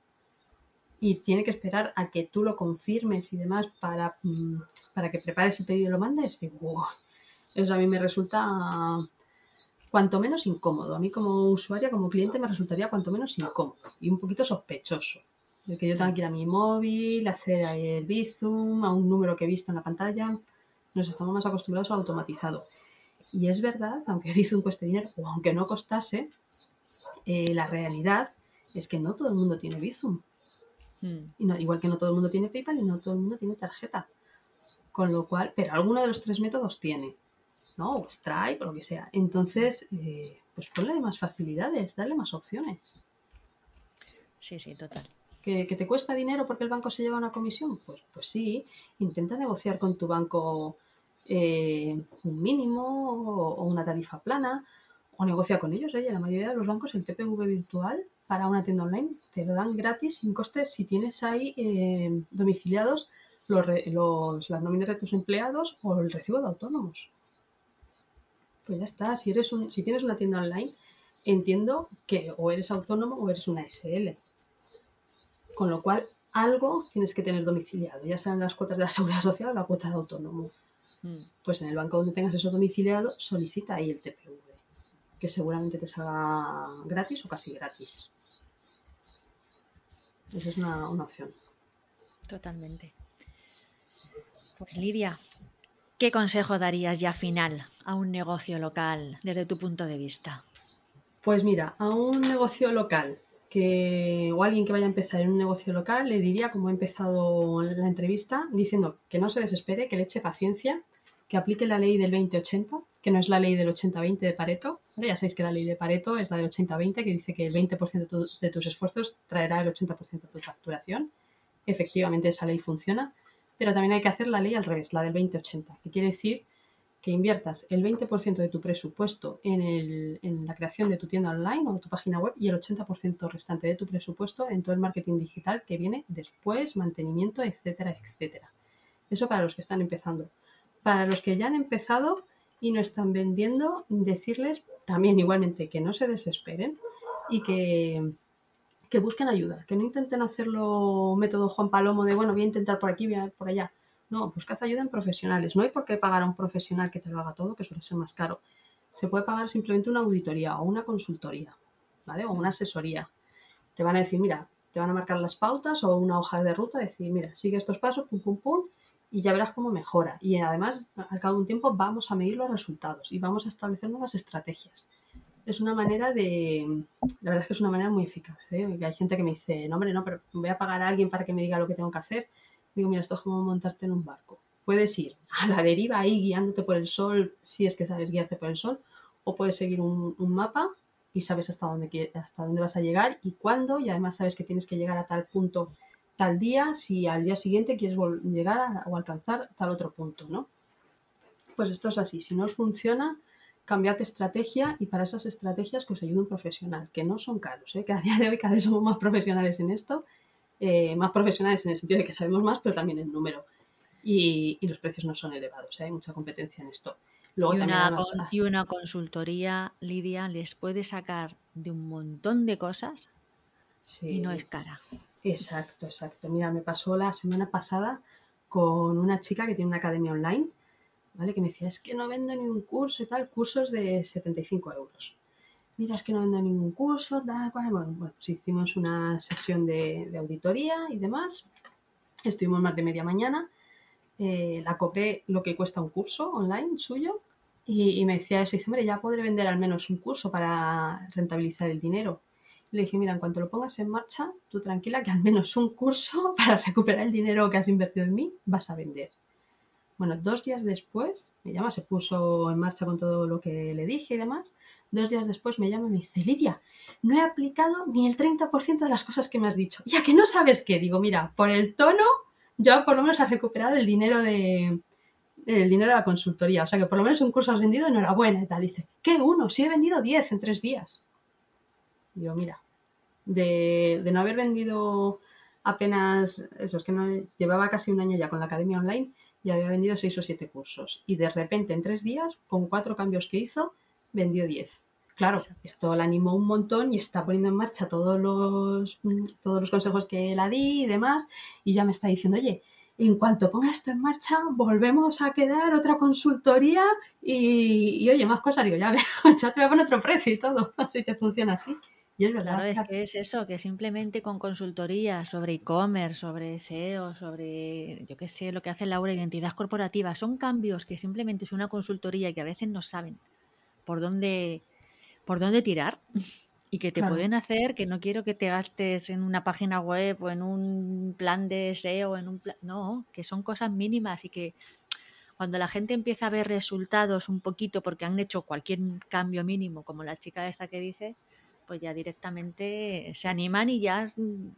y tiene que esperar a que tú lo confirmes y demás para, mm, para que prepares el pedido y lo mandes, digo, eso a mí me resulta cuanto menos incómodo. A mí como usuaria, como cliente, me resultaría cuanto menos incómodo y un poquito sospechoso. De que yo tenga que ir a mi móvil, hacer el Bizum, a un número que he visto en la pantalla. Nos estamos más acostumbrados a automatizado. Y es verdad, aunque *laughs* Bizum cueste dinero o aunque no costase, eh, la realidad es que no todo el mundo tiene Bizum. Mm. Y no, igual que no todo el mundo tiene PayPal y no todo el mundo tiene tarjeta. Con lo cual, pero alguno de los tres métodos tiene, ¿no? O Stripe o lo que sea. Entonces, eh, pues ponle más facilidades, dale más opciones. Sí, sí, total. ¿Que, te cuesta dinero porque el banco se lleva una comisión? Pues, pues sí, intenta negociar con tu banco eh, un mínimo o, una tarifa plana o negocia con ellos. Oye, la mayoría de los bancos el TPV virtual para una tienda online. Te lo dan gratis sin coste si tienes ahí eh, domiciliados los, las nóminas de tus empleados o el recibo de autónomos. Pues ya está, si, eres un, si tienes una tienda online, entiendo que o eres autónomo o eres una SL. Con lo cual, algo tienes que tener domiciliado, ya sean las cuotas de la seguridad social o la cuota de autónomo. Mm. Pues en el banco donde tengas eso domiciliado, solicita ahí el TPV que seguramente te salga gratis o casi gratis. Esa es una, opción. Totalmente. Pues Lidia, ¿qué consejo darías ya final a un negocio local desde tu punto de vista? Pues mira, a un negocio local que, o alguien que vaya a empezar en un negocio local, le diría, como he empezado la entrevista, diciendo que no se desespere, que le eche paciencia, que aplique la ley del 2080, que no es la ley del 80-20 de Pareto. Ya sabéis que la ley de Pareto es la de 80-20, que dice que el 20% de, tus esfuerzos traerá el 80% de tu facturación. Efectivamente, esa ley funciona, pero también hay que hacer la ley al revés, la del 20-80, que quiere decir que inviertas el 20% de tu presupuesto en, en, la creación de tu tienda online o tu página web y el 80% restante de tu presupuesto en todo el marketing digital que viene después, mantenimiento, etcétera, etcétera. Eso para los que están empezando para los que ya han empezado y no están vendiendo, decirles también igualmente que no se desesperen y que, que busquen ayuda, que no intenten hacerlo método Juan Palomo de, bueno, voy a intentar por aquí, voy a por allá. No, buscad ayuda en profesionales. No hay por qué pagar a un profesional que te lo haga todo, que suele ser más caro. Se puede pagar simplemente una auditoría o una consultoría, ¿vale? O una asesoría. Te van a decir, mira, te van a marcar las pautas o una hoja de ruta, decir, mira, sigue estos pasos, pum, pum, pum, y ya verás cómo mejora. Y además, al cabo de un tiempo, vamos a medir los resultados y vamos a establecer nuevas estrategias. Es una manera de, la verdad es que es una manera muy eficaz. ¿eh? hay gente que me dice, no, hombre, no, pero voy a pagar a alguien para que me diga lo que tengo que hacer. Digo, mira, esto es como montarte en un barco. Puedes ir a la deriva ahí guiándote por el sol, si es que sabes guiarte por el sol, o puedes seguir un, un mapa y sabes hasta dónde, hasta dónde vas a llegar y cuándo, y además sabes que tienes que llegar a tal punto tal día si al día siguiente quieres llegar o alcanzar tal otro punto, ¿no? Pues esto es así, si no os funciona, cambiad estrategia y para esas estrategias que os ayude un profesional, que no son caros, ¿eh? *laughs* que a día de hoy cada vez somos más profesionales en esto, eh, más profesionales en el sentido de que sabemos más, pero también en número. Y, los precios no son elevados, ¿eh? hay mucha competencia en esto. Luego y, una, y una consultoría, Lidia, les puede sacar de un montón de cosas y no es cara. Exacto, exacto. Mira, me pasó la semana pasada con una chica que tiene una academia online, ¿vale? Que me decía, es que no vendo ningún curso y tal, cursos de 75 euros. Mira, es que no vendo ningún curso, tal, cual. Bueno, bueno pues hicimos una sesión de, auditoría y demás. Estuvimos más de media mañana. Eh, la cobré lo que cuesta un curso online suyo y, y me decía eso. Dice, hombre, ya podré vender al menos un curso para rentabilizar el dinero. Le dije, mira, en cuanto lo pongas en marcha, tú tranquila que al menos un curso *laughs* para recuperar el dinero que has invertido en mí vas a vender. Bueno, dos días después me llama, se puso en marcha con todo lo que le dije y demás. Dos días después me llama y me dice, Lidia, no he aplicado ni el 30% de las cosas que me has dicho. Ya que no sabes qué, digo, mira, por el tono, ya por lo menos has recuperado el dinero de, el dinero de la consultoría. O sea que por lo menos un curso has vendido, enhorabuena y tal. Dice, ¿qué uno? Si he vendido 10 en tres días. Digo, mira, de, no haber vendido apenas, eso es que no llevaba casi un año ya con la academia online y había vendido seis o siete cursos. Y de repente en tres días, con cuatro cambios que hizo, vendió diez. Claro, esto la animó un montón y está poniendo en marcha todos los, todos los consejos que la di y demás. Y ya me está diciendo, oye, en cuanto ponga esto en marcha, volvemos a quedar otra consultoría y, oye, más cosas. Digo, ya, *laughs* ya te voy a poner otro precio y todo, *laughs* si te funciona así. Y es verdad. Claro, es que es eso, que simplemente con consultoría sobre e-commerce, sobre SEO, sobre, yo qué sé, lo que hace Laura, identidad corporativa, son cambios que simplemente es una consultoría que a veces no saben por dónde, por dónde tirar *laughs* y que te pueden hacer que no quiero que te gastes en una página web o en un plan de SEO, en un plan, no, que son cosas mínimas y que cuando la gente empieza a ver resultados un poquito porque han hecho cualquier cambio mínimo, como la chica esta que dice, pues ya directamente se animan y ya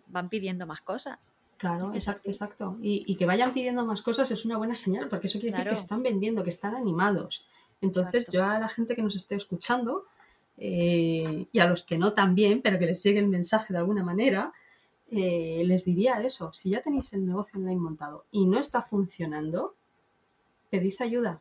van pidiendo más cosas. Claro, exacto, exacto. Y, que vayan pidiendo más cosas es una buena señal, porque eso quiere decir que están vendiendo, que están animados. Entonces, yo a la gente que nos esté escuchando, eh, y a los que no también, pero que les llegue el mensaje de alguna manera, eh, les diría eso. Si ya tenéis el negocio online montado y no está funcionando, pedid ayuda.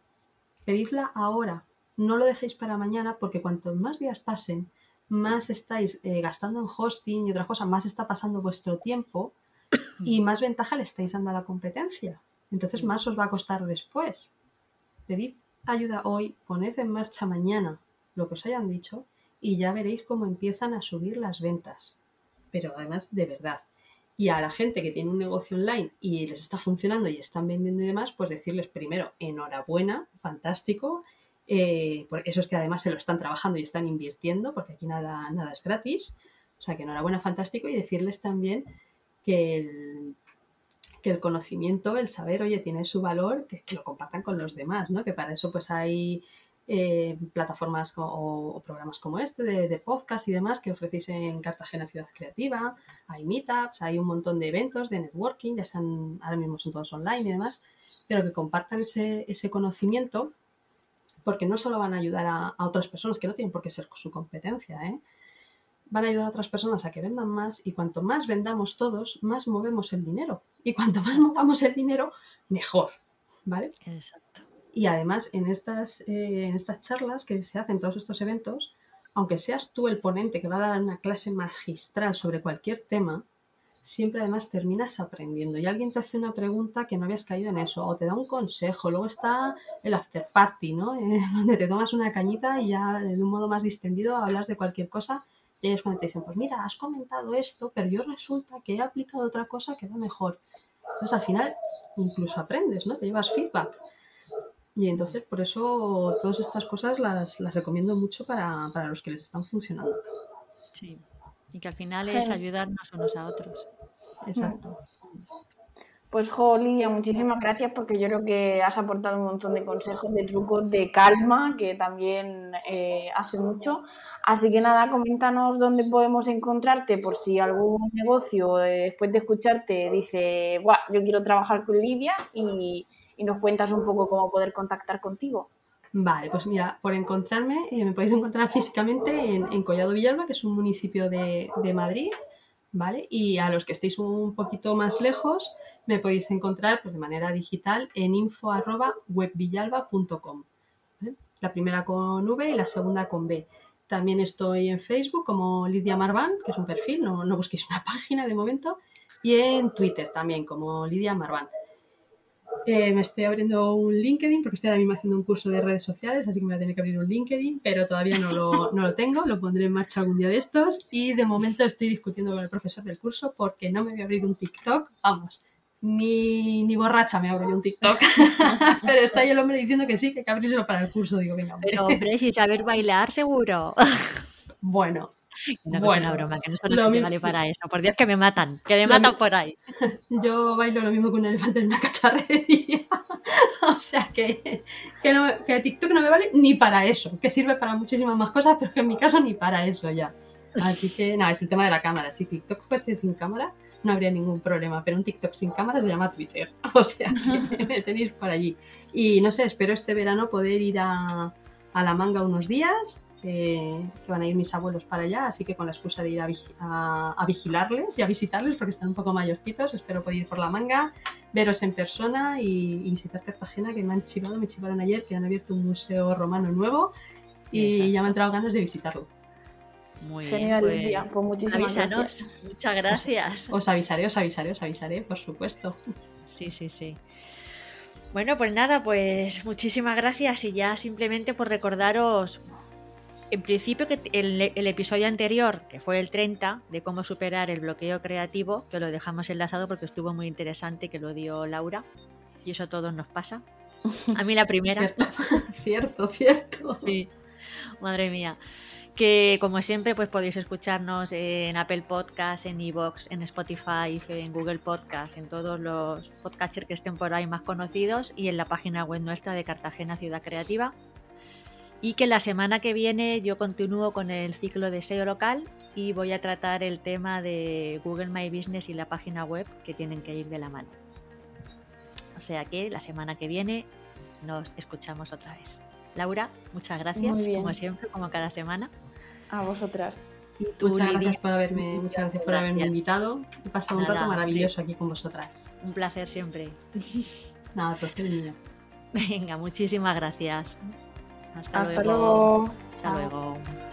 Pedidla ahora. No lo dejéis para mañana, porque cuantos más días pasen, más estáis eh, gastando en hosting y otras cosas, más está pasando vuestro tiempo *coughs* y más ventaja le estáis dando a la competencia. Entonces más os va a costar después. Pedid ayuda hoy, poned en marcha mañana lo que os hayan dicho y ya veréis cómo empiezan a subir las ventas. Pero además de verdad. Y a la gente que tiene un negocio online y les está funcionando y están vendiendo y demás, pues decirles primero, enhorabuena, fantástico, eh, eso es que además se lo están trabajando y están invirtiendo, porque aquí nada, nada es gratis. O sea que enhorabuena, fantástico. Y decirles también que el, que el conocimiento, el saber, oye, tiene su valor, que, lo compartan con los demás, ¿no? Que para eso pues hay eh, plataformas o, programas como este de, podcast y demás que ofrecéis en Cartagena Ciudad Creativa, hay meetups, hay un montón de eventos de networking, ya sean, ahora mismo son todos online y demás, pero que compartan ese, ese conocimiento porque no solo van a ayudar a, otras personas, que no tienen por qué ser su competencia, ¿eh? van a ayudar a otras personas a que vendan más y cuanto más vendamos todos, más movemos el dinero. Y cuanto más movamos el dinero, mejor, ¿vale? Exacto. Y además, en estas, eh, en estas charlas que se hacen, todos estos eventos, aunque seas tú el ponente que va a dar una clase magistral sobre cualquier tema, siempre además terminas aprendiendo y alguien te hace una pregunta que no habías caído en eso o te da un consejo. Luego está el after party, ¿no? *laughs* Eh, donde te tomas una cañita y ya de un modo más distendido hablas de cualquier cosa y es cuando te dicen, pues mira, has comentado esto, pero yo resulta que he aplicado otra cosa que va mejor. Entonces al final incluso aprendes, ¿no? Te llevas feedback. Y entonces por eso todas estas cosas las, las recomiendo mucho para, para los que les están funcionando. Sí. Y que al final es ayudarnos unos a otros. Exacto. Pues, jo, Lidia, muchísimas gracias porque yo creo que has aportado un montón de consejos, de trucos, de calma, que también eh, hace mucho. Así que nada, coméntanos dónde podemos encontrarte por si algún negocio eh, después de escucharte dice, Buah, yo quiero trabajar con Lidia y, y nos cuentas un poco cómo poder contactar contigo. Vale, pues mira, por encontrarme, eh, me podéis encontrar físicamente en, Collado Villalba, que es un municipio de, Madrid, ¿vale? Y a los que estéis un poquito más lejos, me podéis encontrar pues, de manera digital en info.webvillalba.com. La primera con V y la segunda con B. También estoy en Facebook como Lidia Marván, que es un perfil, no, no busquéis una *laughs* página de momento, y en Twitter también como Lidia Marván. Eh, me estoy abriendo un LinkedIn porque estoy ahora mismo haciendo un curso de redes sociales, así que me voy a tener que abrir un LinkedIn, pero todavía no lo, no lo tengo, lo pondré en marcha algún día de estos y de momento estoy discutiendo con el profesor del curso porque no me voy a abrir un TikTok, vamos, ni, ni borracha me abro yo un TikTok, *laughs* pero está ahí el hombre diciendo que sí, que hay que abrírselo para el curso, digo, venga. Pero hombre, si saber bailar seguro. *laughs* Bueno, no, bueno, una broma, que no solo me vale para eso. Por Dios, que me matan, que me matan por ahí. *laughs* Yo bailo lo mismo que un elefante en una cacharrería. *laughs* o sea que, que, no, que TikTok no me vale ni para eso, que sirve para muchísimas más cosas, pero que en mi caso ni para eso ya. Así que nada, es el tema de la cámara. Si TikTok fuese sin cámara, no habría ningún problema. Pero un TikTok sin cámara se llama Twitter. *laughs* O sea que me tenéis por allí. Y no sé, espero este verano poder ir a, a la manga unos días que, van a ir mis abuelos para allá, así que con la excusa de ir a, vigilarles y a visitarles, porque están un poco mayorcitos, espero poder ir por la manga, veros en persona y, visitar Cartagena, que me han chivado, me chivaron ayer, que han abierto un museo romano nuevo y Exacto. ya me han entrado ganas de visitarlo. Muy Genial, bien. Pues, Pues muchísimas avísanos. gracias. Muchas gracias. *laughs* Os avisaré, os avisaré, os avisaré, por supuesto. Sí, sí, sí. Bueno, pues nada, pues muchísimas gracias y ya simplemente por recordaros, en principio que el, el episodio anterior, que fue el 30, de cómo superar el bloqueo creativo, que lo dejamos enlazado porque estuvo muy interesante, que lo dio Laura, y eso a todos nos pasa. A mí la *laughs* primera. Cierto, *laughs* cierto, cierto. Sí, madre mía. Que como siempre, pues podéis escucharnos en Apple Podcast, en Evox, en Spotify, en Google Podcast, en todos los podcasters que estén por ahí más conocidos y en la página web nuestra de Cartagena Ciudad Creativa. Y que la semana que viene yo continúo con el ciclo de SEO local y voy a tratar el tema de Google My Business y la página web que tienen que ir de la mano. O sea que la semana que viene nos escuchamos otra vez. Laura, muchas gracias, como siempre, como cada semana. A vosotras. Y tú, Muchas Lidia, gracias por haberme, muchas gracias por haberme Gracias. invitado. He pasado un rato maravilloso aquí con vosotras. un placer siempre. Nada, pues *laughs* el niño. Venga, muchísimas gracias. Hasta, Hasta luego. luego. Hasta Chao. luego.